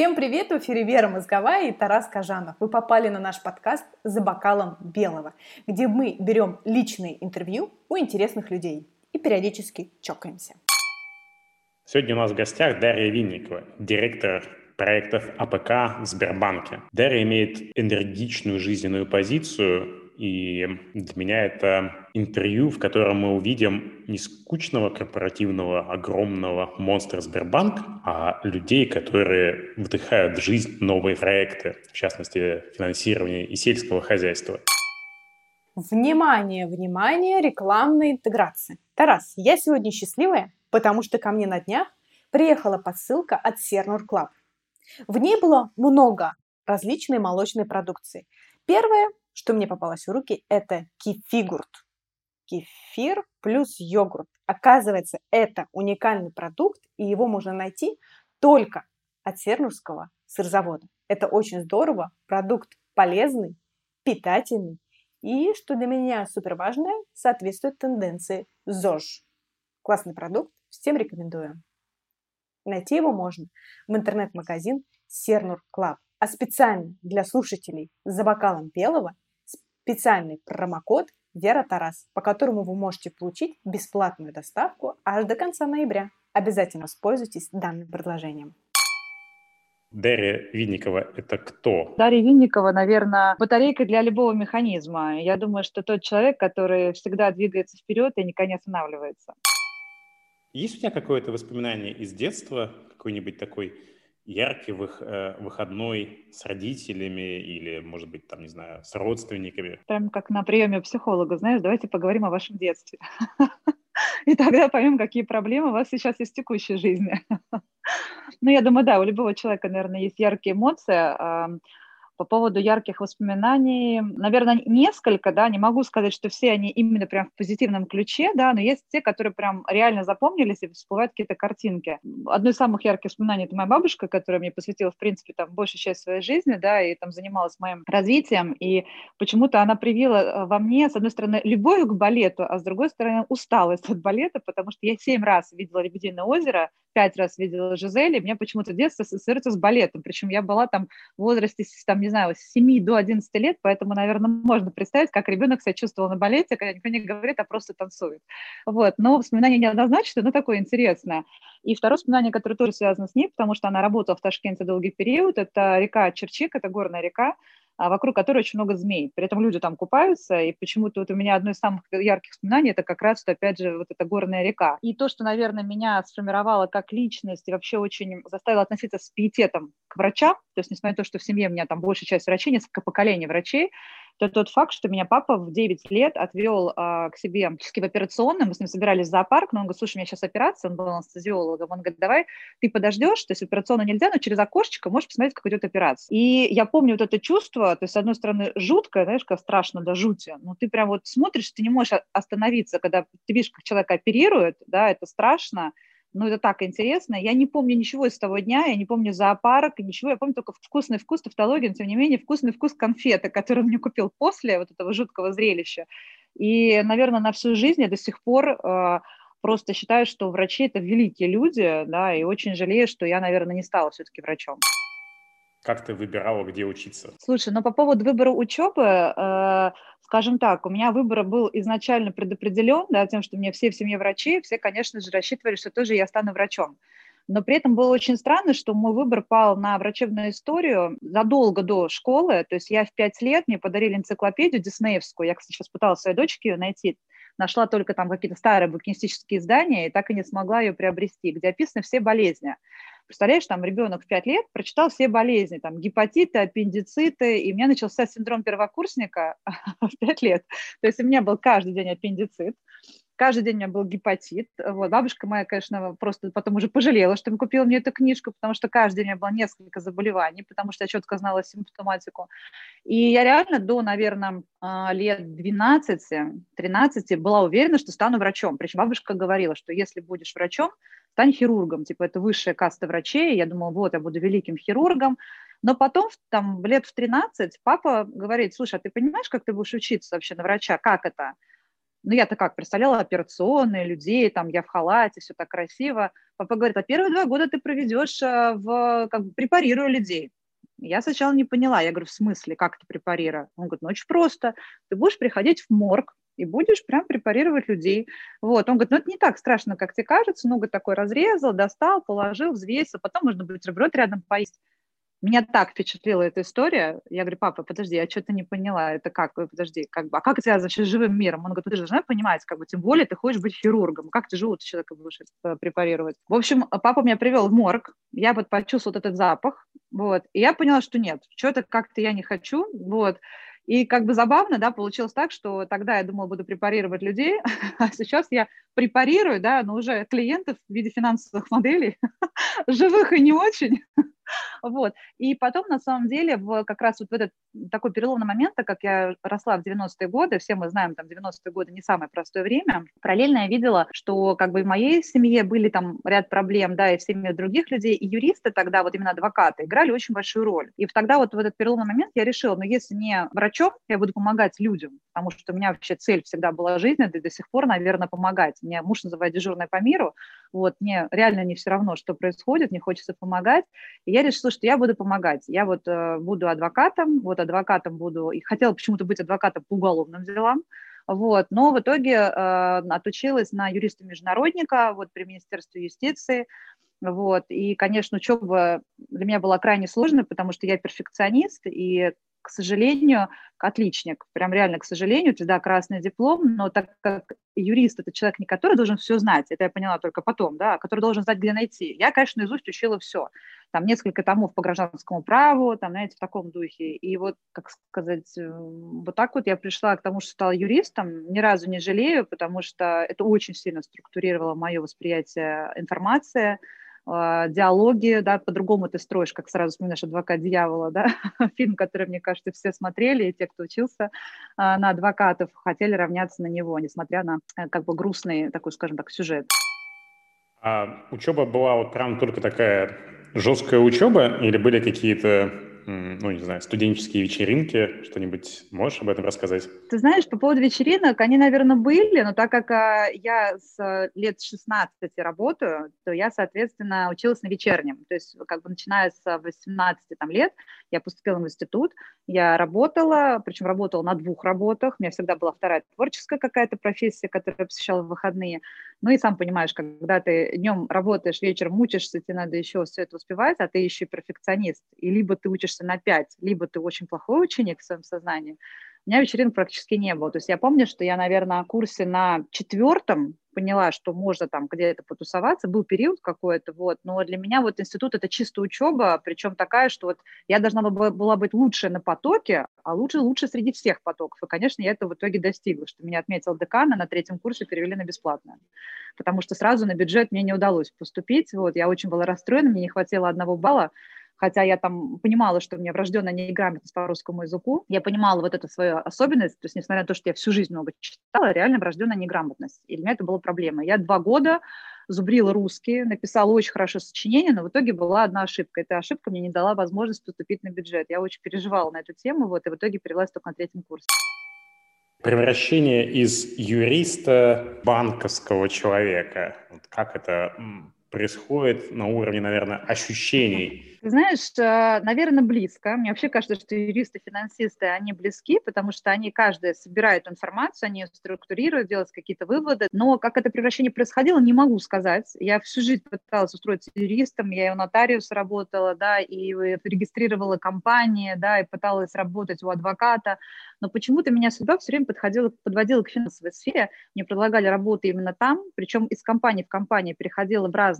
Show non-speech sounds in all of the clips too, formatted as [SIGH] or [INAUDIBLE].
Всем привет! В эфире Вера Мозговая и Тарас Кажанов. Вы попали на наш подкаст «За бокалом белого», где мы берем личные интервью у интересных людей и периодически чокаемся. Сегодня у нас в гостях Дарья Винникова, директор проектов АПК в Сбербанке. Дарья имеет энергичную жизненную позицию, и для меня это интервью, в котором мы увидим не скучного корпоративного огромного монстра Сбербанк, а людей, которые вдыхают в жизнь новые проекты, в частности, финансирование и сельского хозяйства. Внимание, внимание, рекламная интеграция. Тарас, я сегодня счастливая, потому что ко мне на днях приехала посылка от Сernur Club. В ней было много различной молочной продукции. Первое что мне попалось в руки, это кефигурт. Кефир плюс йогурт. Оказывается, это уникальный продукт, и его можно найти только от Сернурского сырзавода. Это очень здорово, продукт полезный, питательный и, что для меня супер важное, соответствует тенденции ЗОЖ. Классный продукт, всем рекомендую. Найти его можно в интернет-магазин Сернур Club. А специально для слушателей за бокалом белого специальный промокод Вера Тарас, по которому вы можете получить бесплатную доставку аж до конца ноября. Обязательно воспользуйтесь данным предложением. Дарья Винникова – это кто? Дарья Винникова, наверное, батарейка для любого механизма. Я думаю, что тот человек, который всегда двигается вперед и никогда не останавливается. Есть у тебя какое-то воспоминание из детства, какой-нибудь такой яркий вых, э, выходной с родителями или, может быть, там, не знаю, с родственниками. Прям как на приеме психолога, знаешь, давайте поговорим о вашем детстве. [LAUGHS] И тогда поймем, какие проблемы у вас сейчас есть в текущей жизни. [LAUGHS] Ну, я думаю, да, у любого человека, наверное, есть яркие эмоции. По поводу ярких воспоминаний, наверное, несколько, да, не могу сказать, что все они именно прям в позитивном ключе, да, но есть те, которые прям реально запомнились и всплывают какие-то картинки. Одно из самых ярких воспоминаний – это моя бабушка, которая мне посвятила, в принципе, там большую часть своей жизни, да, и там занималась моим развитием, и почему-то она привила э, во мне, с одной стороны, любовь к балету, а с другой стороны, усталость от балета, потому что я семь раз видела «Лебединое озеро», пять раз видела Жизели, мне почему-то детство ассоциируется с балетом, причем я была там в возрасте, там, не знаю, с 7 до 11 лет, поэтому, наверное, можно представить, как ребенок себя чувствовал на балете, когда никто не говорит, а просто танцует. Вот, но воспоминание неоднозначное, но такое интересное. И второе воспоминание, которое тоже связано с ней, потому что она работала в Ташкенте долгий период, это река Черчик, это горная река, вокруг которой очень много змей. При этом люди там купаются, и почему-то вот у меня одно из самых ярких воспоминаний, это как раз, что, опять же, вот эта горная река. И то, что, наверное, меня сформировало как личность и вообще очень заставило относиться с пиететом к врачам, то есть, несмотря на то, что в семье у меня там большая часть врачей, несколько поколений врачей, то тот факт, что меня папа в 9 лет отвел а, к себе в операционную, мы с ним собирались в зоопарк, но он говорит, слушай, у меня сейчас операция, он был анестезиологом, он говорит, давай ты подождешь, то есть операционную нельзя, но через окошечко можешь посмотреть, как идет операция. И я помню вот это чувство, то есть, с одной стороны, жуткое, знаешь, как страшно до жути, но ты прям вот смотришь, ты не можешь остановиться, когда ты видишь, как человека оперируют, да, это страшно, ну, это так интересно. Я не помню ничего из того дня, я не помню зоопарк, ничего. Я помню только вкусный вкус тавтологии, но, тем не менее, вкусный вкус конфеты, который [LAUGHS] мне купил после вот этого жуткого зрелища. И, наверное, на всю жизнь я до сих пор э, просто считаю, что врачи – это великие люди, да, и очень жалею, что я, наверное, не стала все-таки врачом. Как ты выбирала, где учиться? Слушай, ну по поводу выбора учебы, э, скажем так, у меня выбор был изначально предопределен, да, тем, что меня все в семье врачи, все, конечно же, рассчитывали, что тоже я стану врачом. Но при этом было очень странно, что мой выбор пал на врачебную историю задолго до школы. То есть я в пять лет, мне подарили энциклопедию диснеевскую. Я, кстати, сейчас пыталась своей дочке ее найти. Нашла только там какие-то старые букинистические издания и так и не смогла ее приобрести, где описаны все болезни. Представляешь, там ребенок в 5 лет прочитал все болезни, там гепатиты, аппендициты, и у меня начался синдром первокурсника [LAUGHS] в 5 лет. То есть у меня был каждый день аппендицит, каждый день у меня был гепатит. Вот. Бабушка моя, конечно, просто потом уже пожалела, что купила мне эту книжку, потому что каждый день у меня было несколько заболеваний, потому что я четко знала симптоматику. И я реально до, наверное, а, лет 12-13 была уверена, что стану врачом. Причем бабушка говорила, что если будешь врачом, стань хирургом, типа это высшая каста врачей, я думала, вот, я буду великим хирургом, но потом, там, лет в 13, папа говорит, слушай, а ты понимаешь, как ты будешь учиться вообще на врача, как это? Ну, я-то как, представляла операционные, людей, там, я в халате, все так красиво. Папа говорит, а первые два года ты проведешь э, в, как бы, препарируя людей. Я сначала не поняла, я говорю, в смысле, как это препарируя? Он говорит, ну, очень просто. Ты будешь приходить в морг, и будешь прям препарировать людей. Вот. Он говорит, ну это не так страшно, как тебе кажется. Ну, говорит, такой разрезал, достал, положил, взвесил, потом можно бутерброд рядом поесть. Меня так впечатлила эта история. Я говорю, папа, подожди, я что-то не поняла. Это как? Подожди, как бы, а как это вообще с живым миром? Он говорит, ты же должна понимать, как бы, тем более ты хочешь быть хирургом. Как ты живого человека будешь э, препарировать? В общем, папа меня привел в морг. Я вот почувствовала вот этот запах. Вот. И я поняла, что нет, что-то как-то я не хочу. Вот. И как бы забавно, да, получилось так, что тогда я думала, буду препарировать людей, [LAUGHS] а сейчас я препарирую, да, но уже клиентов в виде финансовых моделей, [LAUGHS] живых и не очень, [LAUGHS] Вот. И потом, на самом деле, в, как раз вот в этот такой переломный момент, так как я росла в 90-е годы, все мы знаем, там, 90-е годы не самое простое время, параллельно я видела, что как бы в моей семье были там ряд проблем, да, и в семье других людей, и юристы тогда, вот именно адвокаты, играли очень большую роль. И тогда вот в этот переломный момент я решила, ну, если не врачом, я буду помогать людям, потому что у меня вообще цель всегда была жизненная, и до сих пор, наверное, помогать. Мне муж называет дежурной по миру, вот, мне реально не все равно, что происходит, мне хочется помогать. И я решила, что я буду помогать. Я вот э, буду адвокатом, вот адвокатом буду, и хотела почему-то быть адвокатом по уголовным делам, вот, но в итоге э, отучилась на юриста-международника вот при Министерстве юстиции, вот, и, конечно, учеба для меня была крайне сложной, потому что я перфекционист, и к сожалению, отличник. Прям реально, к сожалению, да, красный диплом, но так как юрист – это человек, не который должен все знать, это я поняла только потом, да, а который должен знать, где найти. Я, конечно, наизусть учила все. Там несколько томов по гражданскому праву, там, знаете, в таком духе. И вот, как сказать, э, вот так вот я пришла к тому, что стала юристом. Ни разу не жалею, потому что это очень сильно структурировало мое восприятие информации, диалоги, да, по-другому ты строишь, как сразу вспоминаешь «Адвокат дьявола», да, [LAUGHS] фильм, который, мне кажется, все смотрели, и те, кто учился а, на адвокатов, хотели равняться на него, несмотря на э, как бы грустный такой, скажем так, сюжет. А учеба была вот прям только такая жесткая учеба или были какие-то ну, не знаю, студенческие вечеринки, что-нибудь можешь об этом рассказать? Ты знаешь, по поводу вечеринок, они, наверное, были, но так как а, я с лет 16 работаю, то я, соответственно, училась на вечернем. То есть, как бы начиная с 18 там, лет, я поступила в институт, я работала, причем работала на двух работах, у меня всегда была вторая творческая какая-то профессия, которую я посещала в выходные. Ну и сам понимаешь, когда ты днем работаешь, вечером мучишься, тебе надо еще все это успевать, а ты еще и перфекционист. И либо ты учишься на 5, либо ты очень плохой ученик в своем сознании. У меня вечеринок практически не было. То есть я помню, что я, наверное, на курсе на четвертом поняла, что можно там где-то потусоваться, был период какой-то, вот, но для меня вот институт – это чисто учеба, причем такая, что вот я должна была быть лучше на потоке, а лучше лучше среди всех потоков, и, конечно, я это в итоге достигла, что меня отметил декан, а на третьем курсе перевели на бесплатное, потому что сразу на бюджет мне не удалось поступить, вот, я очень была расстроена, мне не хватило одного балла, хотя я там понимала, что у меня врожденная неграмотность по русскому языку, я понимала вот эту свою особенность, то есть несмотря на то, что я всю жизнь много читала, реально врожденная неграмотность, и для меня это была проблема. Я два года зубрила русский, написала очень хорошо сочинение, но в итоге была одна ошибка. Эта ошибка мне не дала возможность поступить на бюджет. Я очень переживала на эту тему, вот, и в итоге перевелась только на третьем курсе. Превращение из юриста банковского человека. Вот как это происходит на уровне, наверное, ощущений? знаешь, э, наверное, близко. Мне вообще кажется, что юристы, финансисты, они близки, потому что они каждый собирают информацию, они ее структурируют, делают какие-то выводы. Но как это превращение происходило, не могу сказать. Я всю жизнь пыталась устроиться юристом, я и у нотариуса работала, да, и регистрировала компании, да, и пыталась работать у адвоката. Но почему-то меня судьба все время подходила, подводила к финансовой сфере. Мне предлагали работу именно там, причем из компании в компании переходила в разные,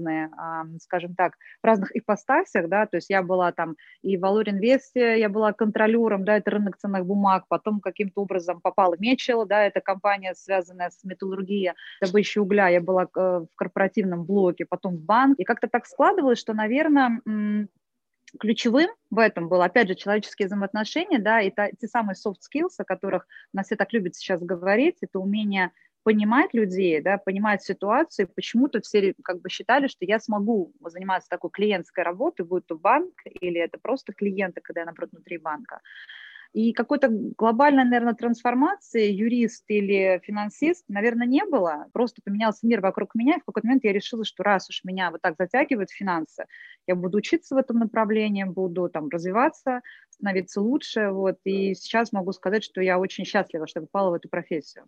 скажем так, в разных ипостасях, да, то есть я была там и в Valor Инвесте, я была контролером, да, это рынок ценных бумаг, потом каким-то образом попала Мечел, да, это компания, связанная с металлургией, добычей угля, я была э, в корпоративном блоке, потом в банк, и как-то так складывалось, что, наверное, ключевым в этом было, опять же, человеческие взаимоотношения, да, и та, те самые soft skills, о которых нас все так любят сейчас говорить, это умение понимать людей, да, понимать ситуацию. Почему-то все как бы считали, что я смогу заниматься такой клиентской работой, будь то банк или это просто клиенты, когда я, наоборот, внутри банка. И какой-то глобальной, наверное, трансформации юрист или финансист, наверное, не было. Просто поменялся мир вокруг меня, и в какой-то момент я решила, что раз уж меня вот так затягивают финансы, я буду учиться в этом направлении, буду там развиваться, становиться лучше. Вот. И сейчас могу сказать, что я очень счастлива, что попала в эту профессию.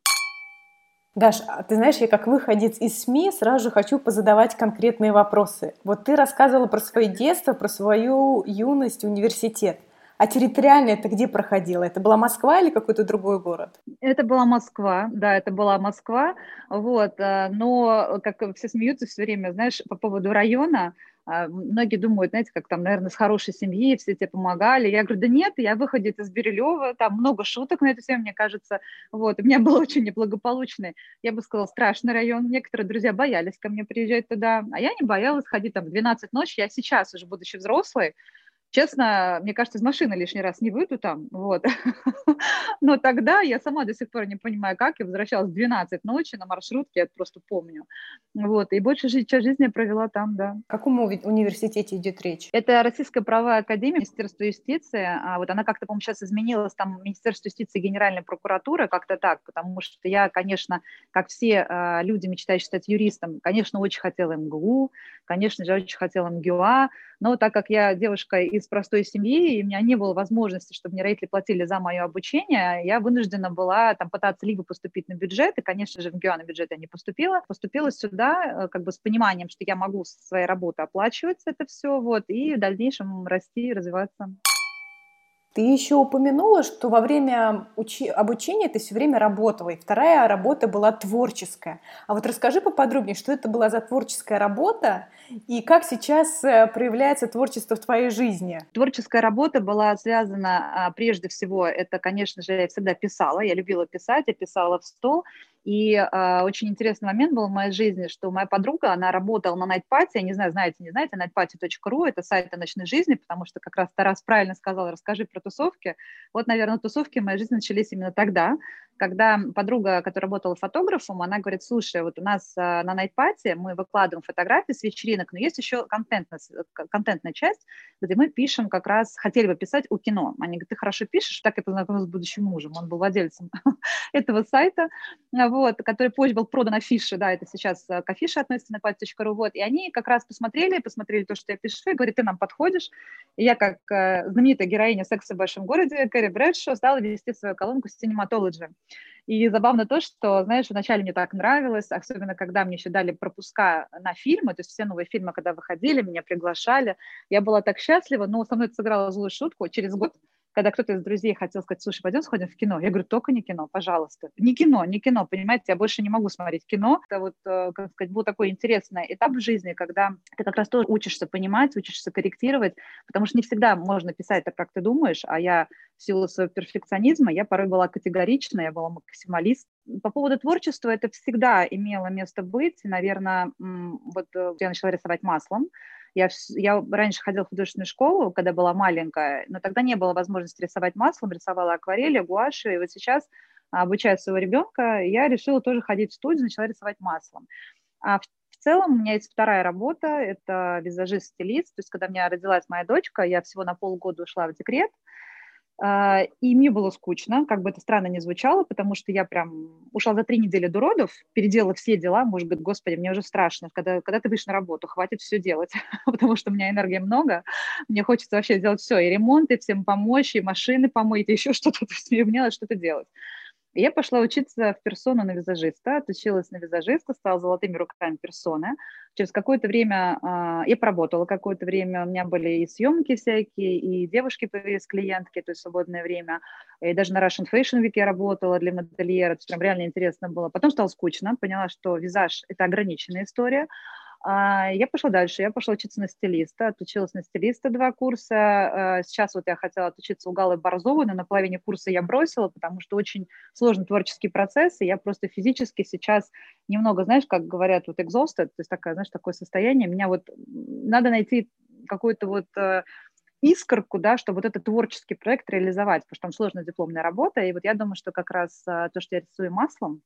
Даш, а ты знаешь, я как выходец из СМИ сразу же хочу позадавать конкретные вопросы. Вот ты рассказывала про свое детство, про свою юность, университет. А территориально это где проходило? Это была Москва или какой-то другой город? Это была Москва, да, это была Москва. Вот, э, но как все смеются все время, знаешь, по поводу района, многие думают, знаете, как там, наверное, с хорошей семьи, все тебе помогали. Я говорю, да нет, я выходит из Бирюлева, там много шуток на эту тему, мне кажется. Вот, у меня был [LAUGHS] очень неблагополучный, я бы сказала, страшный район. Некоторые друзья боялись ко мне приезжать туда, а я не боялась ходить там в 12 ночи. Я сейчас уже, будучи взрослой, Честно, мне кажется, из машины лишний раз не выйду там, вот. [LAUGHS] Но тогда я сама до сих пор не понимаю, как. Я возвращалась в 12 ночи на маршрутке, я просто помню. Вот, и больше часть жизни я провела там, да. О каком университете идет речь? Это Российская правовая академия, Министерство юстиции. А вот она как-то, по-моему, сейчас изменилась, там Министерство юстиции и Генеральная прокуратура, как-то так, потому что я, конечно, как все э, люди, мечтающие стать юристом, конечно, очень хотела МГУ, конечно же, очень хотела МГУА, но так как я девушка из простой семьи, и у меня не было возможности, чтобы мне родители платили за мое обучение, я вынуждена была там пытаться либо поступить на бюджет, и, конечно же, в МГУ на бюджет я не поступила, поступила сюда э, как бы с пониманием, что я могу со своей работы оплачивать это все, вот, и в дальнейшем расти и развиваться. Ты еще упомянула, что во время учи... обучения ты все время работала, и вторая работа была творческая. А вот расскажи поподробнее, что это была за творческая работа, и как сейчас э, проявляется творчество в твоей жизни? Творческая работа была связана, а, прежде всего, это, конечно же, я всегда писала, я любила писать, я писала в стол, и э, очень интересный момент был в моей жизни, что моя подруга, она работала на Nightparty, я не знаю, знаете, не знаете, nightparty.ru, это сайт о ночной жизни, потому что как раз Тарас правильно сказал, расскажи про тусовки. Вот, наверное, тусовки в моей жизни начались именно тогда, когда подруга, которая работала фотографом, она говорит, слушай, вот у нас э, на Nightparty мы выкладываем фотографии с вечеринок, но есть еще контентная, контентная часть, где мы пишем как раз, хотели бы писать о кино. Они говорят, ты хорошо пишешь, так я познакомилась с будущим мужем, он был владельцем [LAUGHS] этого сайта, вот, который позже был продан афише, да, это сейчас к афише относится пальц.ру, вот, и они как раз посмотрели, посмотрели то, что я пишу, и говорят, ты нам подходишь, и я, как э, знаменитая героиня «Секса в большом городе» Кэрри Брэдшо стала вести свою колонку «Cinematology». И забавно то, что, знаешь, вначале мне так нравилось, особенно когда мне еще дали пропуска на фильмы, то есть все новые фильмы, когда выходили, меня приглашали, я была так счастлива, но со мной это сыграла злую шутку. Через год когда кто-то из друзей хотел сказать, слушай, пойдем сходим в кино. Я говорю, только не кино, пожалуйста. Не кино, не кино, понимаете, я больше не могу смотреть кино. Это вот, э, как сказать, был такой интересный этап в жизни, когда ты как раз тоже учишься понимать, учишься корректировать, потому что не всегда можно писать так, как ты думаешь, а я в силу своего перфекционизма, я порой была категорична, я была максималист. По поводу творчества это всегда имело место быть. Наверное, вот э, я начала рисовать маслом, я, я раньше ходила в художественную школу, когда была маленькая, но тогда не было возможности рисовать маслом, рисовала акварели, гуаши, и вот сейчас, обучая своего ребенка, я решила тоже ходить в студию, начала рисовать маслом. А в в целом у меня есть вторая работа, это визажист-стилист. То есть, когда у меня родилась моя дочка, я всего на полгода ушла в декрет, а, и мне было скучно, как бы это странно не звучало, потому что я прям ушла за три недели до родов, переделала все дела, может быть, господи, мне уже страшно, когда, когда ты выйдешь на работу, хватит все делать, [LAUGHS] потому что у меня энергии много, мне хочется вообще сделать все, и ремонт, и всем помочь, и машины помыть, и еще что-то, [LAUGHS] то есть мне надо что-то делать я пошла учиться в персону на визажиста, отучилась на визажиста, стала золотыми руками персоны. Через какое-то время э, я поработала какое-то время, у меня были и съемки всякие, и девушки появились, клиентки, то есть свободное время. И даже на Russian Fashion Week я работала для модельера, то есть прям реально интересно было. Потом стало скучно, поняла, что визаж – это ограниченная история. А, я пошла дальше, я пошла учиться на стилиста, отучилась на стилиста два курса. А, сейчас вот я хотела отучиться у Галы Борзовой, но на половине курса я бросила, потому что очень сложный творческий процесс, и я просто физически сейчас немного, знаешь, как говорят, вот exhausted, то есть такое, знаешь, такое состояние, меня вот надо найти какой-то вот э, искорку, да, чтобы вот этот творческий проект реализовать, потому что там сложная дипломная работа, и вот я думаю, что как раз э, то, что я рисую маслом,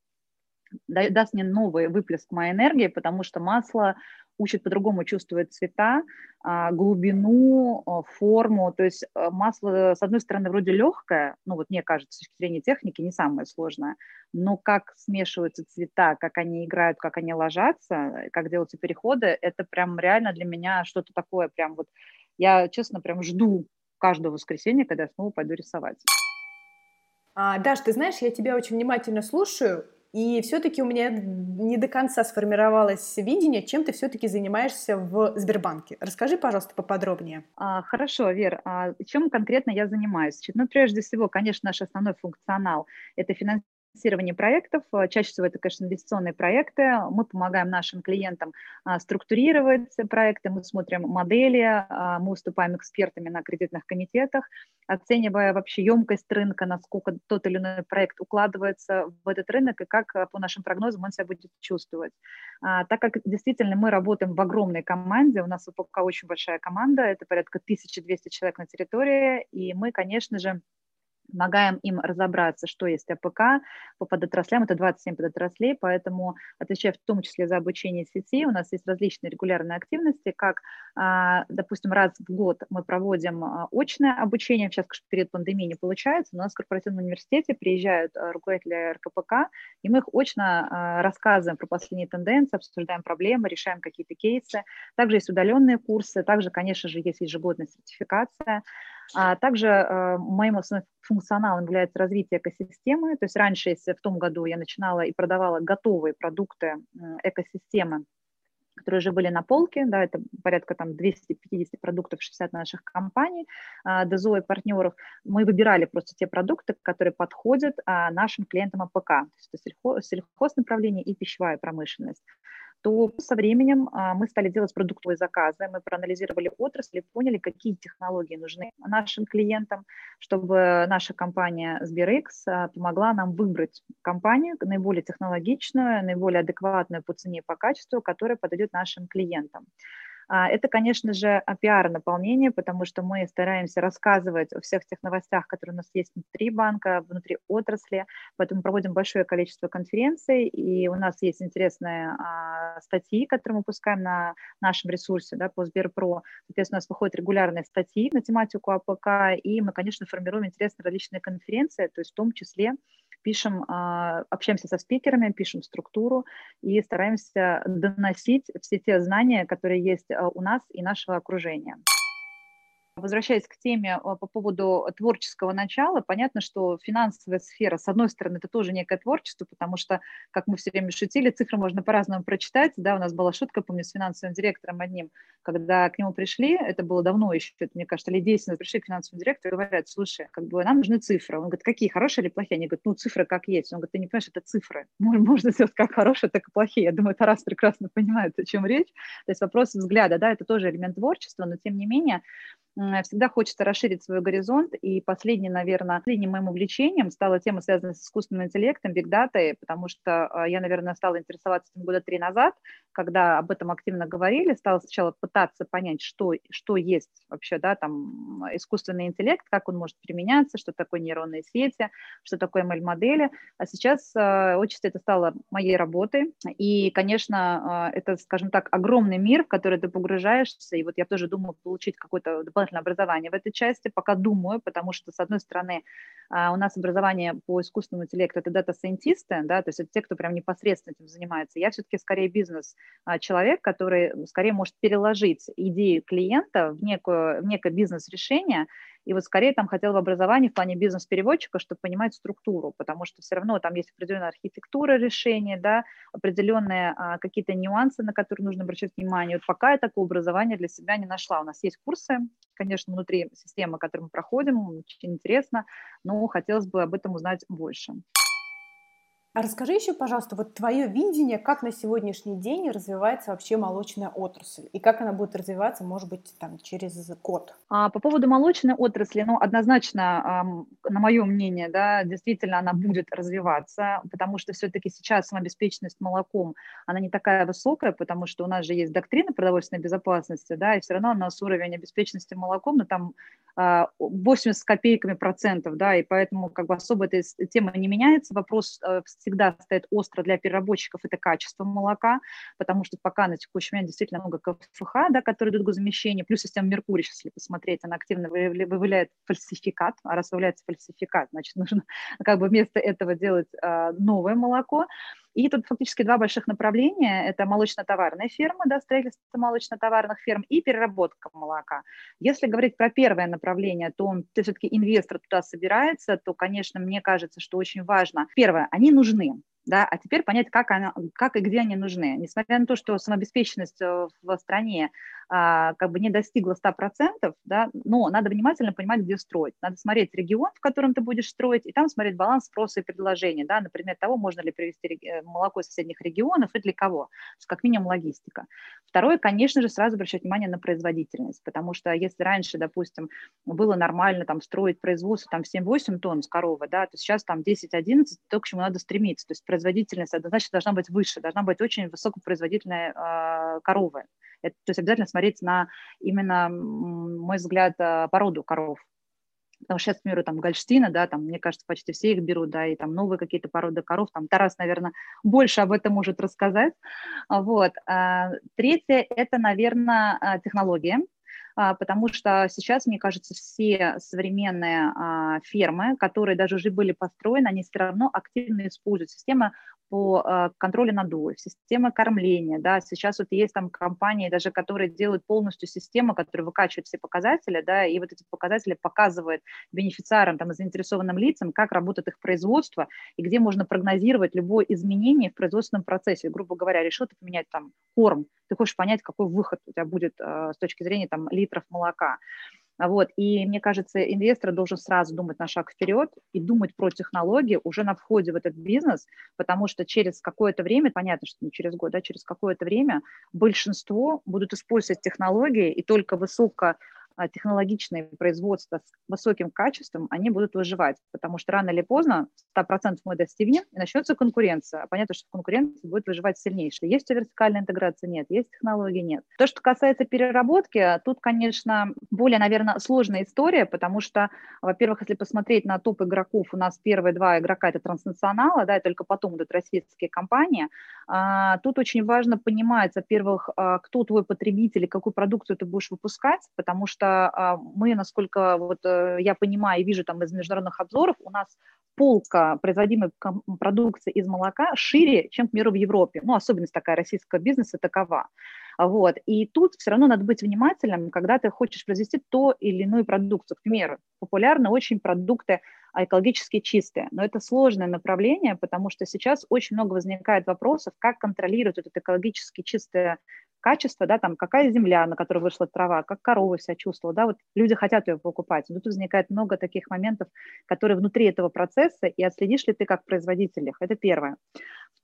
даст мне новый выплеск моей энергии, потому что масло учит по-другому чувствовать цвета, а, глубину, а, форму. То есть а, масло, с одной стороны, вроде легкое, ну вот мне кажется, с точки зрения техники не самое сложное, но как смешиваются цвета, как они играют, как они ложатся, как делаются переходы, это прям реально для меня что-то такое прям вот, я, честно, прям жду каждого воскресенья, когда я снова пойду рисовать. А, Даш, ты знаешь, я тебя очень внимательно слушаю, и все-таки у меня не до конца сформировалось видение, чем ты все-таки занимаешься в Сбербанке. Расскажи, пожалуйста, поподробнее. А, хорошо, Вер, а чем конкретно я занимаюсь? Ну, прежде всего, конечно, наш основной функционал – это финансирование финансирование проектов. Э, чаще всего это, конечно, инвестиционные проекты. Мы помогаем нашим клиентам а, структурировать проекты, мы смотрим модели, а, мы выступаем экспертами на кредитных комитетах, оценивая вообще емкость рынка, насколько тот или иной проект укладывается в этот рынок и как э, по нашим прогнозам он себя будет чувствовать. А, так как действительно мы работаем в огромной команде, у нас пока очень большая команда, это порядка 1200 человек на территории, и мы, конечно же, помогаем им разобраться, что есть АПК по подотраслям, это 27 подотраслей, поэтому отвечая в том числе за обучение сети, у нас есть различные регулярные активности, как, а, допустим, раз в год мы проводим а, очное обучение, сейчас, в период пандемии не получается, но у нас в корпоративном университете приезжают а, руководители РКПК, и мы их очно рассказываем про последние тенденции, обсуждаем проблемы, решаем какие-то кейсы. Также есть удаленные курсы, также, конечно же, есть ежегодная сертификация, также э, моим основным функционалом является развитие экосистемы. То есть раньше, если в том году я начинала и продавала готовые продукты экосистемы, которые уже были на полке, да, это порядка там 250 продуктов, 60 наших компаний, а, ДЗО и партнеров, мы выбирали просто те продукты, которые подходят а, нашим клиентам АПК, то есть это сельхоз, сельхоз направление и пищевая промышленность то со временем а, мы стали делать продуктовые заказы, мы проанализировали отрасль и поняли, какие технологии нужны нашим клиентам, чтобы наша компания SberX а, помогла нам выбрать компанию наиболее технологичную, наиболее адекватную по цене и по качеству, которая подойдет нашим клиентам. А, это, конечно же, пиар-наполнение, потому что мы стараемся рассказывать о всех тех новостях, которые у нас есть внутри банка, внутри отрасли, поэтому проводим большое количество конференций, и у нас есть интересные а, статьи, которые мы пускаем на нашем ресурсе да, по Сберпро. Соответственно, у нас выходят регулярные статьи на тематику АПК, и мы, конечно, формируем интересные различные конференции, то есть в том числе пишем, а, общаемся со спикерами, пишем структуру и стараемся доносить все те знания, которые есть а, у нас и нашего окружения. Возвращаясь к теме а, по поводу творческого начала, понятно, что финансовая сфера, с одной стороны, это тоже некое творчество, потому что, как мы все время шутили, цифры можно по-разному прочитать. Да, у нас была шутка, помню, с финансовым директором одним, когда к нему пришли, это было давно еще, мне кажется, лет 10 назад, пришли к финансовому директору и говорят, слушай, как бы нам нужны цифры. Он говорит, какие, хорошие или плохие? Они говорят, ну, цифры как есть. Он говорит, ты не понимаешь, это цифры. [LAUGHS] Можно сделать как хорошие, так и плохие. Я думаю, Тарас прекрасно понимает, о чем речь. То есть вопрос взгляда, да, это тоже элемент творчества, но тем не менее, всегда хочется расширить свой горизонт, и последний, наверное, последним моим увлечением стала тема, связанная с искусственным интеллектом, бигдатой, потому что а, я, наверное, стала интересоваться этим года три назад, когда об этом активно говорили, стала сначала пытаться понять, что, что есть вообще, да, там, искусственный интеллект, как он может применяться, что такое нейронные сети, что такое ML-модели, а сейчас э, отчасти это стало моей работой, и, конечно, э, это, скажем так, огромный мир, в который ты погружаешься, и вот я тоже думаю получить какой-то дополнительное образование в этой части, пока думаю, потому что, с одной стороны, а, у нас образование по искусственному интеллекту – это дата-сайентисты, да, то есть это те, кто прям непосредственно этим занимается. Я все-таки скорее бизнес-человек, а, который скорее может переложить идею клиента в, некую, в некое бизнес-решение, и вот скорее там хотела бы образование в плане бизнес-переводчика, чтобы понимать структуру, потому что все равно там есть определенная архитектура решения, да, определенные а, какие-то нюансы, на которые нужно обращать внимание. Вот пока я такое образование для себя не нашла. У нас есть курсы, конечно, внутри системы, которые мы проходим, очень интересно, но хотелось бы об этом узнать больше. А расскажи еще, пожалуйста, вот твое видение, как на сегодняшний день развивается вообще молочная отрасль и как она будет развиваться, может быть, там через год? А, по поводу молочной отрасли, ну, однозначно, на мое мнение, да, действительно она будет развиваться, потому что все-таки сейчас самообеспеченность молоком, она не такая высокая, потому что у нас же есть доктрина продовольственной безопасности, да, и все равно у нас уровень обеспеченности молоком, ну, там 80 а, с копейками процентов, да, и поэтому как бы особо эта тема не меняется. Вопрос э, всегда стоит остро для переработчиков, это качество молока, потому что пока на текущий момент действительно много КФХ, да, которые идут газомещение, плюс система Меркурий, если посмотреть, она активно выявляет фальсификат, а раз выявляется фальсификат, значит, нужно [LAUGHS] как бы вместо этого делать а, новое молоко. И тут фактически два больших направления. Это молочно-товарные фермы, да, строительство молочно-товарных ферм и переработка молока. Если говорить про первое направление, то ты все-таки инвестор туда собирается, то, конечно, мне кажется, что очень важно. Первое, они нужны да, а теперь понять, как, она, как и где они нужны. Несмотря на то, что самообеспеченность э, в стране как бы не достигла 100%, да, но надо внимательно понимать, где строить. Надо смотреть регион, в котором ты будешь строить, и там смотреть баланс спроса и предложения, да, например, того, можно ли привезти э, молоко из соседних регионов и для кого, как минимум логистика. Второе, конечно же, сразу обращать внимание на производительность, потому что если раньше, допустим, было нормально там строить производство там 7-8 тонн с коровы, да, то сейчас там 10-11, то, к чему надо стремиться, то есть производительность однозначно должна быть выше, должна быть очень высокопроизводительная э, корова. Это, то есть обязательно смотреть на именно, мой взгляд, э, породу коров. Потому что сейчас, к примеру, там Гольштина, да, там, мне кажется, почти все их берут, да, и там новые какие-то породы коров, там Тарас, наверное, больше об этом может рассказать. Вот. А, третье – это, наверное, технология. А, потому что сейчас, мне кажется, все современные а, фермы, которые даже уже были построены, они все равно активно используют систему по а, контролю надоев, система кормления, да, сейчас вот есть там компании даже, которые делают полностью систему, которая выкачивает все показатели, да, и вот эти показатели показывают бенефициарам, там, заинтересованным лицам, как работает их производство, и где можно прогнозировать любое изменение в производственном процессе, грубо говоря, решил ты поменять там корм, ты хочешь понять, какой выход у тебя будет э, с точки зрения там, литров молока. Вот. И мне кажется, инвестор должен сразу думать на шаг вперед и думать про технологии уже на входе в этот бизнес, потому что через какое-то время, понятно, что не через год, да, через какое-то время большинство будут использовать технологии, и только высоко а, технологичные производства с высоким качеством, они будут выживать, потому что рано или поздно 100% мы достигнем, и начнется конкуренция. А понятно, что конкуренция будет выживать сильнее. Что есть вертикальная интеграция? Нет. Есть технологии? Нет. То, что касается переработки, тут, конечно, более, наверное, сложная история, потому что, во-первых, если посмотреть на топ игроков, у нас первые два игрока – это транснационалы, да, и только потом идут российские компании. А, тут очень важно понимать, во-первых, а, кто твой потребитель и какую продукцию ты будешь выпускать, потому что что а, мы, насколько вот э, я понимаю и вижу там из международных обзоров, у нас полка производимой продукции из молока шире, чем, к примеру, в Европе. Ну, особенность такая российского бизнеса такова. Вот. И тут все равно надо быть внимательным, когда ты хочешь произвести то или иную продукцию. К примеру, популярны очень продукты экологически чистые. Но это сложное направление, потому что сейчас очень много возникает вопросов, как контролировать это экологически чистое качество, да, там, какая земля, на которой вышла трава, как корова себя чувствовала, да, вот люди хотят ее покупать. Но тут возникает много таких моментов, которые внутри этого процесса, и отследишь ли ты как производитель их, это первое.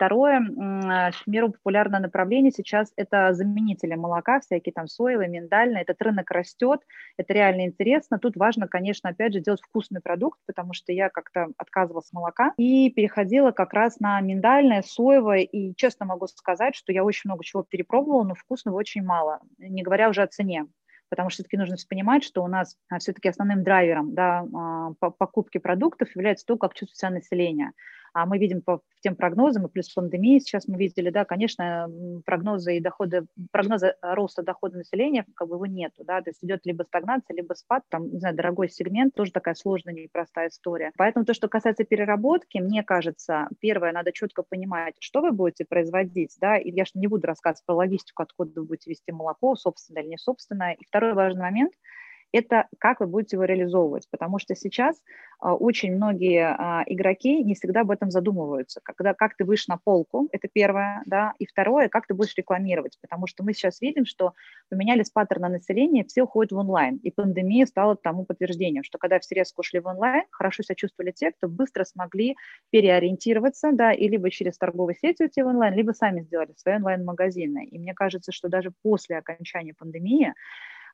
Второе, в меру популярное направление сейчас это заменители молока, всякие там соевые, миндальные. Этот рынок растет, это реально интересно. Тут важно, конечно, опять же, делать вкусный продукт, потому что я как-то отказывалась от молока и переходила как раз на миндальное, соевое. И честно могу сказать, что я очень много чего перепробовала, но вкусного очень мало, не говоря уже о цене потому что все-таки нужно понимать, что у нас а, все-таки основным драйвером да, а, покупки продуктов является то, как чувствует себя население. А мы видим по тем прогнозам, и плюс пандемии сейчас мы видели, да, конечно, прогнозы и доходы, прогнозы роста дохода населения, как бы его нету, да, то есть идет либо стагнация, либо спад, там, не знаю, дорогой сегмент, тоже такая сложная, непростая история. Поэтому то, что касается переработки, мне кажется, первое, надо четко понимать, что вы будете производить, да, и я же не буду рассказывать про логистику, откуда вы будете вести молоко, собственно или не собственное. И второй важный момент – это как вы будете его реализовывать, потому что сейчас а, очень многие а, игроки не всегда об этом задумываются. Когда как ты выйдешь на полку, это первое, да, и второе, как ты будешь рекламировать, потому что мы сейчас видим, что поменялись паттерны населения, все уходят в онлайн, и пандемия стала тому подтверждением, что когда все резко ушли в онлайн, хорошо себя чувствовали те, кто быстро смогли переориентироваться, да, и либо через торговые сети уйти в онлайн, либо сами сделали свои онлайн-магазины. И мне кажется, что даже после окончания пандемии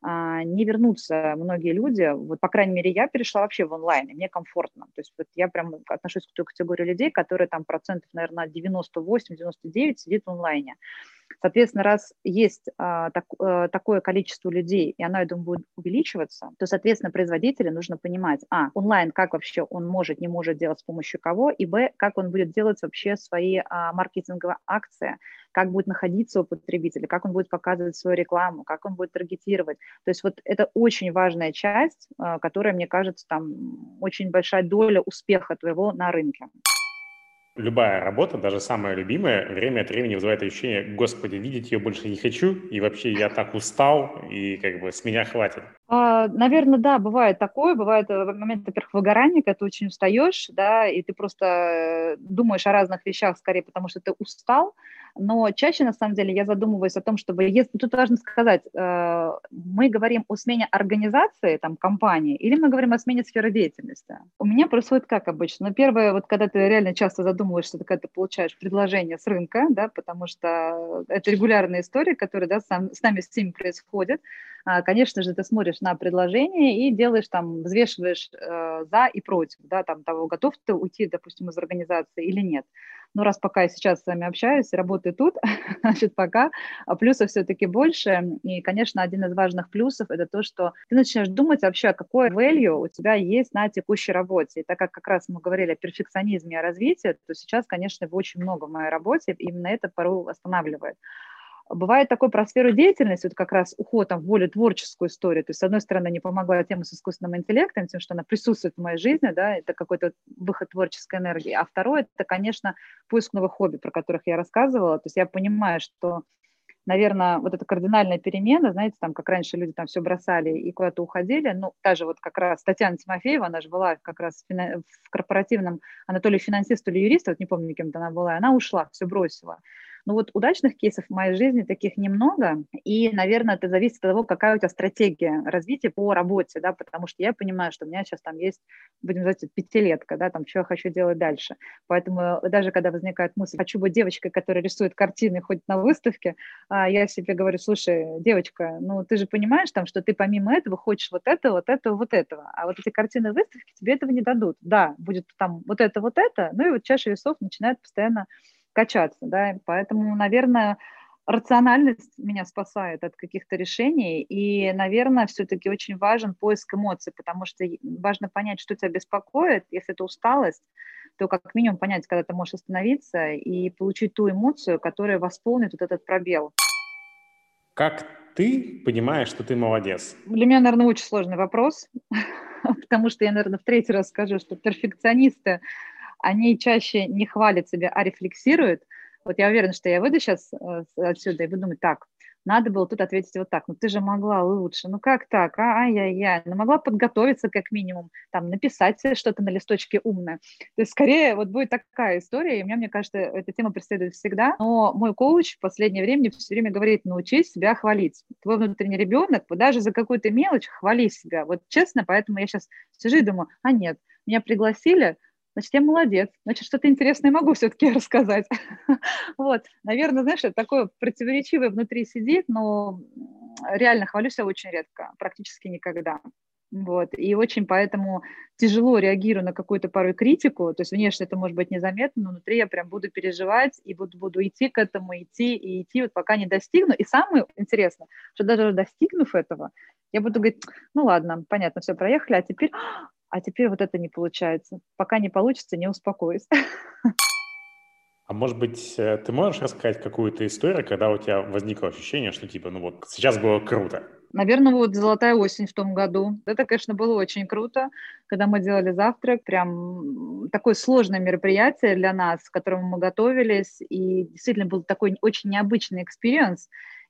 не вернутся многие люди. Вот, по крайней мере, я перешла вообще в онлайн, и мне комфортно. То есть вот я прям отношусь к той категории людей, которые там процентов, наверное, 98-99 сидит в онлайне. Соответственно, раз есть а, так, а, такое количество людей, и оно, я думаю, будет увеличиваться, то, соответственно, производителю нужно понимать, а, онлайн, как вообще он может, не может делать с помощью кого, и, б, как он будет делать вообще свои а, маркетинговые акции, как будет находиться у потребителя, как он будет показывать свою рекламу, как он будет таргетировать. То есть вот это очень важная часть, а, которая, мне кажется, там очень большая доля успеха твоего на рынке любая работа, даже самая любимая, время от времени вызывает ощущение, господи, видеть ее больше не хочу, и вообще я так устал, и как бы с меня хватит. А, наверное, да, бывает такое, бывает э, момент, во-первых, выгорания, когда ты очень устаешь, да, и ты просто э, думаешь о разных вещах скорее, потому что ты устал, но чаще, на самом деле, я задумываюсь о том, чтобы, если, тут важно сказать, э, мы говорим о смене организации, там, компании, или мы говорим о смене сферы деятельности. У меня происходит как обычно. Ну, первое, вот когда ты реально часто задумываешься, когда ты получаешь предложение с рынка, да, потому что это регулярная история, которая, да, с нами с всеми происходит, конечно же, ты смотришь на предложение и делаешь там, взвешиваешь э, за и против, да, там того, готов ты уйти, допустим, из организации или нет. Но раз пока я сейчас с вами общаюсь, работаю тут, [LAUGHS] значит, пока а плюсов все-таки больше. И, конечно, один из важных плюсов – это то, что ты начинаешь думать вообще, какое value у тебя есть на текущей работе. И так как как раз мы говорили о перфекционизме и о развитии, то сейчас, конечно, его очень много в моей работе, именно это порой останавливает. Бывает такой про сферу деятельности, вот как раз уход там, в более творческую историю. То есть, с одной стороны, не помогла тема с искусственным интеллектом, тем, что она присутствует в моей жизни, да, это какой-то выход творческой энергии. А второе, это, конечно, поиск новых хобби, про которых я рассказывала. То есть я понимаю, что наверное, вот эта кардинальная перемена, знаете, там, как раньше люди там все бросали и куда-то уходили, ну, та же вот как раз Татьяна Тимофеева, она же была как раз в корпоративном, она то ли финансист, то ли юрист, вот не помню, кем-то она была, она ушла, все бросила. Ну вот удачных кейсов в моей жизни таких немного, и, наверное, это зависит от того, какая у тебя стратегия развития по работе, да, потому что я понимаю, что у меня сейчас там есть, будем называть, пятилетка, да, там, что я хочу делать дальше. Поэтому даже когда возникает мысль, хочу быть девочкой, которая рисует картины, ходит на выставке, а, я себе говорю, слушай, девочка, ну ты же понимаешь там, что ты помимо этого хочешь вот это, вот этого, вот этого, а вот эти картины выставки тебе этого не дадут. Да, будет там вот это, вот это, ну и вот чаша весов начинает постоянно качаться, да, поэтому, наверное, рациональность меня спасает от каких-то решений, и, наверное, все-таки очень важен поиск эмоций, потому что важно понять, что тебя беспокоит, если это усталость, то как минимум понять, когда ты можешь остановиться и получить ту эмоцию, которая восполнит вот этот пробел. Как ты понимаешь, что ты молодец? Для меня, наверное, очень сложный вопрос, [LAUGHS] потому что я, наверное, в третий раз скажу, что перфекционисты они чаще не хвалят себя, а рефлексируют. Вот я уверена, что я выйду сейчас э, отсюда и буду думать, так, надо было тут ответить вот так, ну ты же могла лучше, ну как так, а, ай-яй-яй, ну могла подготовиться как минимум, там, написать что-то на листочке умное. То есть скорее вот будет такая история, и мне, мне кажется, эта тема преследует всегда, но мой коуч в последнее время все время говорит, научись себя хвалить. Твой внутренний ребенок, даже за какую-то мелочь хвали себя. Вот честно, поэтому я сейчас сижу и думаю, а нет, меня пригласили, значит, я молодец, значит, что-то интересное могу все-таки [LAUGHS] рассказать. вот, наверное, знаешь, это такое противоречивое внутри сидит, но реально хвалю себя очень редко, практически никогда. Вот, и очень поэтому тяжело реагирую на какую-то порой критику, то есть внешне это может быть незаметно, но внутри я прям буду переживать и буду, буду идти к этому, идти и идти, вот пока не достигну. И самое интересное, что даже достигнув этого, я буду говорить, ну ладно, понятно, все, проехали, а теперь, а теперь вот это не получается. Пока не получится, не успокоюсь. [LAUGHS] А может быть, э, ты можешь рассказать какую-то историю, когда у тебя возникло ощущение, что типа, ну вот, сейчас было круто? Наверное, вот «Золотая осень» в том году. Это, конечно, было очень круто, когда мы делали завтрак. Прям такое сложное мероприятие для нас, к которому мы готовились. И действительно был такой очень необычный experience.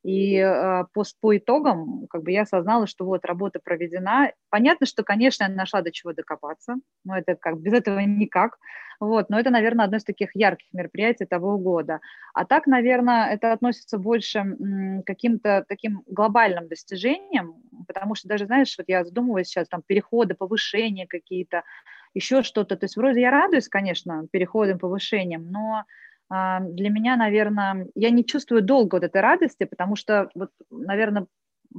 И э, по, по итогам как бы я осознала, что вот работа проведена. Понятно, что, конечно, я нашла до чего докопаться, но это как без этого никак. Вот, но это, наверное, одно из таких ярких мероприятий того года. А так, наверное, это относится больше к каким-то таким глобальным достижениям, потому что даже, знаешь, вот я задумываюсь сейчас, там, переходы, повышения какие-то, еще что-то. То есть вроде я радуюсь, конечно, переходам, повышениям, но для меня, наверное, я не чувствую долго вот этой радости, потому что, вот, наверное,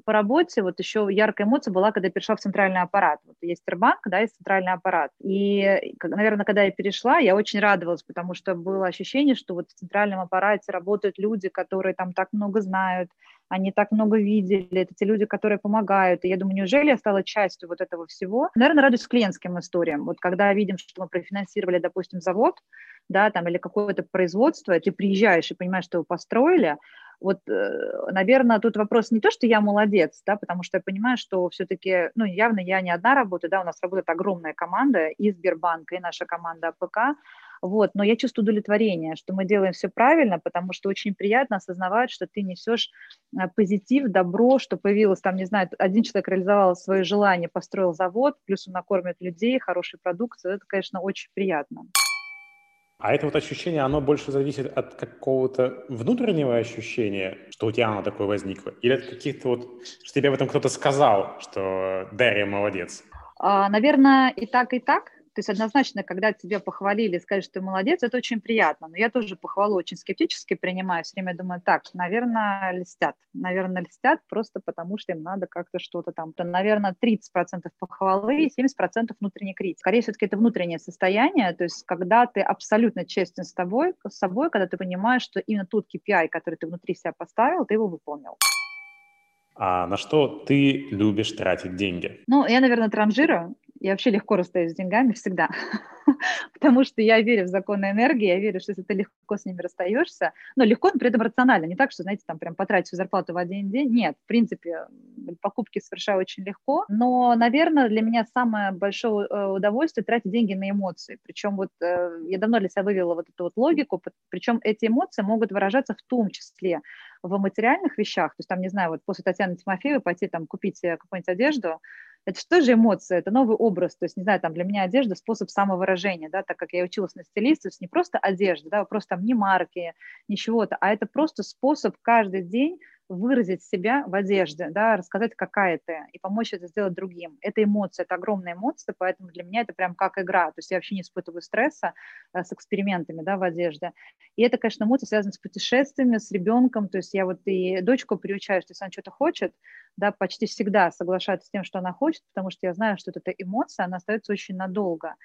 по работе вот еще яркая эмоция была, когда я перешла в центральный аппарат. Вот есть Тербанк, да, есть центральный аппарат. И, наверное, когда я перешла, я очень радовалась, потому что было ощущение, что вот в центральном аппарате работают люди, которые там так много знают, они так много видели, это те люди, которые помогают. И я думаю, неужели я стала частью вот этого всего? Наверное, радуюсь клиентским историям. Вот когда видим, что мы профинансировали, допустим, завод, да, там, или какое-то производство, ты приезжаешь и понимаешь, что его построили, вот, э, наверное, тут вопрос не то, что я молодец, да, потому что я понимаю, что все-таки, ну, явно я не одна работаю, да, у нас работает огромная команда и Сбербанка, и наша команда АПК, вот, но я чувствую удовлетворение, что мы делаем все правильно, потому что очень приятно осознавать, что ты несешь э, позитив, добро, что появилось там, не знаю, один человек реализовал свое желание, построил завод, плюс он накормит людей, хорошей продукцией, это, конечно, очень приятно. А это вот ощущение, оно больше зависит от какого-то внутреннего ощущения, что у тебя оно такое возникло, или от каких-то вот, что тебе об этом кто-то сказал, что Дарья молодец? А, наверное, и так, и так. То есть однозначно, когда тебя похвалили, сказали, что ты молодец, это очень приятно. Но я тоже похвалу очень скептически принимаю. Все время думаю, так, наверное, льстят. Наверное, льстят просто потому, что им надо как-то что-то там. То, наверное, 30% похвалы и 70% внутренней критики. Скорее, все-таки это внутреннее состояние, то есть когда ты абсолютно честен с тобой, с собой, когда ты понимаешь, что именно тот KPI, который ты внутри себя поставил, ты его выполнил. А на что ты любишь тратить деньги? Ну, я, наверное, транжирую. Я вообще легко расстаюсь с деньгами всегда, [LAUGHS] потому что я верю в законы энергии, я верю, что если ты легко с ними расстаешься, но ну, легко, но при этом рационально, не так, что, знаете, там прям потратить всю зарплату в один день, нет, в принципе, покупки совершаю очень легко, но, наверное, для меня самое большое э, удовольствие тратить деньги на эмоции, причем вот э, я давно для себя вывела вот эту вот логику, причем эти эмоции могут выражаться в том числе в материальных вещах, то есть там, не знаю, вот после Татьяны Тимофеевой пойти там купить какую-нибудь одежду, это что же эмоция, это новый образ, то есть, не знаю, там для меня одежда – способ самовыражения, да, так как я училась на стилиста, то есть не просто одежда, да, просто там ни марки, ничего-то, а это просто способ каждый день выразить себя в одежде, да, рассказать, какая ты, и помочь это сделать другим. Это эмоция, это огромная эмоция, поэтому для меня это прям как игра. То есть я вообще не испытываю стресса а, с экспериментами да, в одежде. И это, конечно, эмоция связана с путешествиями, с ребенком. То есть я вот и дочку приучаю, что если она что-то хочет, да, почти всегда соглашаться с тем, что она хочет, потому что я знаю, что эта эмоция, она остается очень надолго.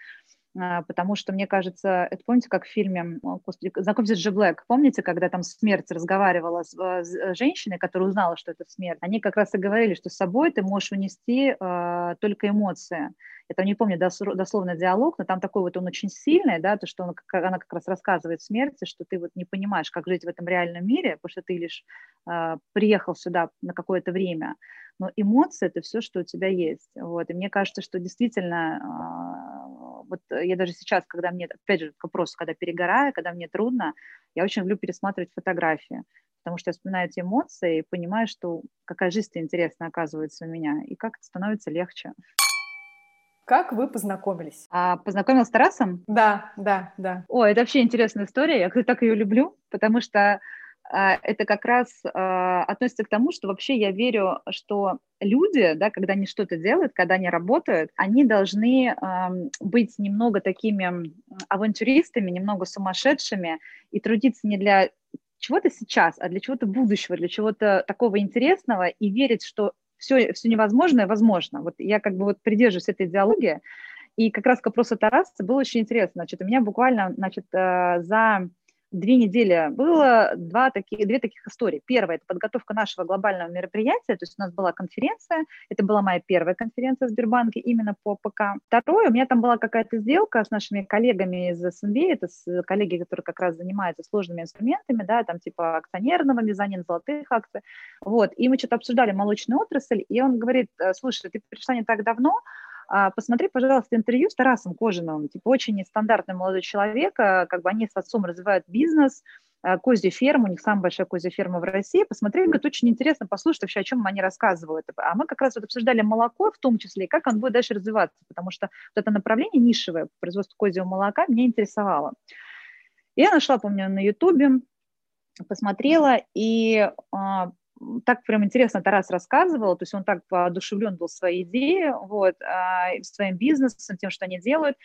А, потому что, мне кажется, это помните, как в фильме господи, «Знакомьтесь, Джи Блэк», помните, когда там смерть разговаривала с, э, э, женщиной, которая узнала, что это смерть, они как раз и говорили, что с собой ты можешь унести э, только эмоции. Это не помню дословный диалог, но там такой вот он очень сильный, да, то, что он, она как раз рассказывает смерти, что ты вот не понимаешь, как жить в этом реальном мире, потому что ты лишь э, приехал сюда на какое-то время, но эмоции – это все, что у тебя есть. Вот. И мне кажется, что действительно, а, вот я даже сейчас, когда мне, опять же, вопрос, когда перегораю, когда мне трудно, я очень люблю пересматривать фотографии, потому что я вспоминаю эти эмоции и понимаю, что какая жизнь интересная оказывается у меня, и как это становится легче. Как вы познакомились? А, познакомилась с Тарасом? Да, да, да. О, это вообще интересная история. Я так ее люблю, потому что это как раз а, относится к тому, что вообще я верю, что люди, да, когда они что-то делают, когда они работают, они должны быть немного такими авантюристами, немного сумасшедшими и трудиться не для чего-то сейчас, а для чего-то будущего, для чего-то такого интересного и верить, что все, все невозможное возможно. Вот я как бы вот придерживаюсь этой идеологии, и как раз к вопросу Тараса было очень интересно. Значит, у меня буквально, значит, э, за две недели было два таких, две таких истории. Первая – это подготовка нашего глобального мероприятия, то есть у нас была конференция, это была моя первая конференция в Сбербанке именно по ПК. Второе, у меня там была какая-то сделка с нашими коллегами из СНБ, это коллеги, которые как раз занимаются сложными инструментами, да, там типа акционерного мезонин, золотых акций, вот, и мы что-то обсуждали молочную отрасль, и он говорит, «Э, слушай, ты пришла не так давно, посмотри, пожалуйста, интервью с Тарасом Кожиновым, типа очень нестандартный молодой человек, а, как бы они с отцом развивают бизнес, а, козью ферму, у них самая большая козья ферма в России. Посмотри, говорит, очень интересно послушать вообще, о чем они рассказывают. А мы как раз вот обсуждали молоко в том числе, и как он будет дальше развиваться, потому что вот это направление нишевое, производство козьего молока, меня интересовало. Я нашла, помню, на Ютубе, посмотрела, и так прям интересно Тарас рассказывал, то есть он так воодушевлен был своей идеей, вот, а, своим бизнесом, тем, что они делают.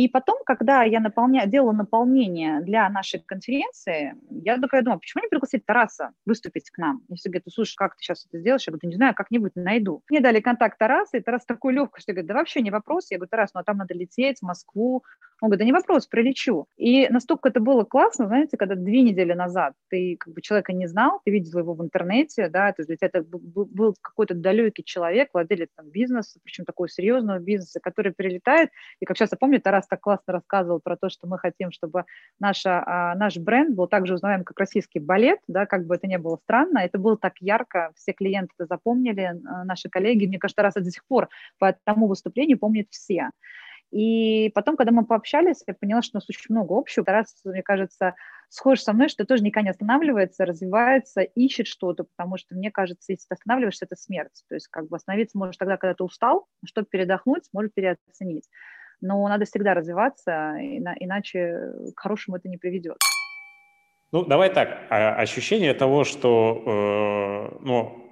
И потом, когда я наполня... делала наполнение для нашей конференции, я такая думаю, почему не пригласить Тараса выступить к нам? И все говорят, слушай, как ты сейчас это сделаешь? Я говорю, не знаю, как-нибудь найду. Мне дали контакт Тараса, и Тарас такой легкостью говорит, да вообще не вопрос. Я говорю, Тарас, ну а там надо лететь в Москву. Он говорит, да не вопрос, прилечу. И настолько это было классно, знаете, когда две недели назад ты как бы человека не знал, ты видел его в интернете, да, то есть это был какой-то далекий человек, владелец там, бизнеса, причем такого серьезного бизнеса, который прилетает, и как сейчас я помню, Тарас так классно рассказывал про то, что мы хотим, чтобы наша, а, наш бренд был также узнаваем, как российский балет, да, как бы это ни было странно, это было так ярко, все клиенты это запомнили, наши коллеги, мне кажется, Тарас до сих пор по тому выступлению помнит все. И потом, когда мы пообщались, я поняла, что у нас очень много общего. Тарас, мне кажется, схож со мной, что тоже никогда не останавливается, развивается, ищет что-то, потому что, мне кажется, если ты останавливаешься, это смерть. То есть как бы остановиться можешь тогда, когда ты устал, чтобы передохнуть, может переоценить. Но надо всегда развиваться, иначе к хорошему это не приведет. Ну, давай так. А, ощущение того, что э, ну,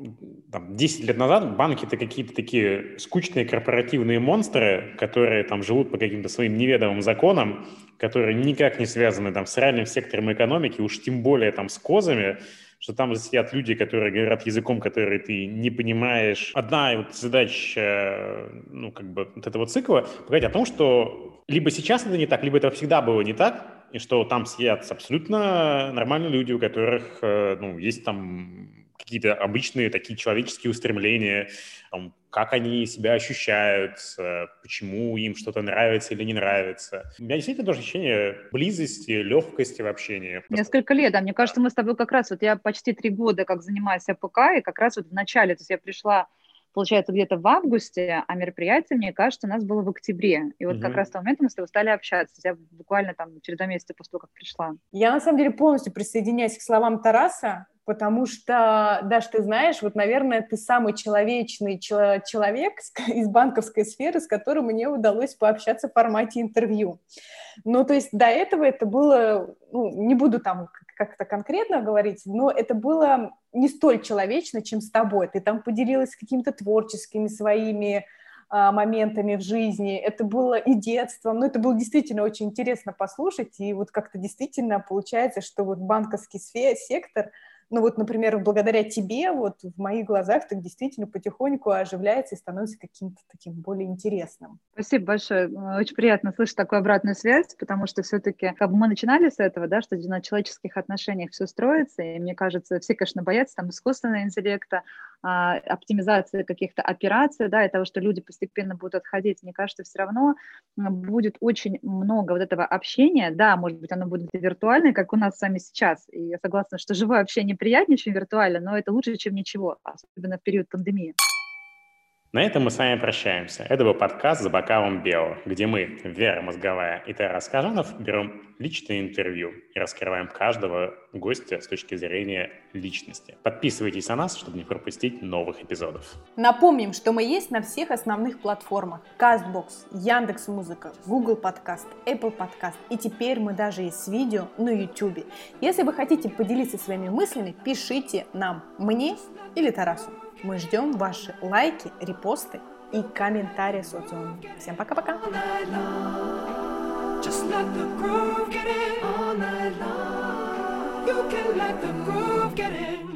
там, 10 лет назад банки это какие-то такие скучные корпоративные монстры, которые там живут по каким-то своим неведомым законам, которые никак не связаны там, с реальным сектором экономики, уж тем более там с козами, что там сидят люди, которые говорят языком, который ты не понимаешь. Одна вот задача, ну, как бы вот этого цикла, говорить о том, что либо сейчас это не так, либо это всегда было не так, и что там сидят абсолютно нормальные люди, у которых э, ну, есть там какие-то обычные такие человеческие устремления, как они себя ощущают, почему им что-то нравится или не нравится. У меня действительно тоже ощущение близости, легкости в общении. Несколько лет, да. Мне кажется, мы с тобой как раз, вот я почти три года как занимаюсь АПК, и как раз вот в начале, то есть я пришла получается, где-то в августе, а мероприятие, мне кажется, у нас было в октябре. И вот угу. как раз в тот момент мы с тобой стали общаться. Я буквально там через два месяца после того, как пришла. Я, на самом деле, полностью присоединяюсь к словам Тараса, потому что, Даш, ты знаешь, вот, наверное, ты самый человечный человек из банковской сферы, с которым мне удалось пообщаться в формате интервью. Ну, то есть до этого это было, ну, не буду там как-то конкретно говорить, но это было не столь человечно, чем с тобой. Ты там поделилась какими-то творческими своими а, моментами в жизни. Это было и детством, но это было действительно очень интересно послушать, и вот как-то действительно получается, что вот банковский сектор – ну вот, например, благодаря тебе, вот в моих глазах так действительно потихоньку оживляется и становится каким-то таким более интересным. Спасибо большое. Очень приятно слышать такую обратную связь, потому что все-таки как бы мы начинали с этого, да, что на человеческих отношениях все строится, и мне кажется, все, конечно, боятся там искусственного интеллекта, оптимизации каких-то операций, да, и того, что люди постепенно будут отходить. Мне кажется, все равно будет очень много вот этого общения, да, может быть, оно будет виртуальное, как у нас с вами сейчас, и я согласна, что живое общение приятнее, чем виртуально, но это лучше, чем ничего, особенно в период пандемии. На этом мы с вами прощаемся. Это был подкаст «За бокалом Бео», где мы, Вера Мозговая и Тарас Кажанов, берем личное интервью и раскрываем каждого гостя с точки зрения личности. Подписывайтесь на нас, чтобы не пропустить новых эпизодов. Напомним, что мы есть на всех основных платформах. CastBox, Яндекс.Музыка, Google Подкаст, Apple Подкаст. И теперь мы даже есть с видео на YouTube. Если вы хотите поделиться своими мыслями, пишите нам, мне или Тарасу. Мы ждем ваши лайки, репосты и комментарии в социуме. Всем пока-пока! Just let the groove get in all night long. You can let the groove get in.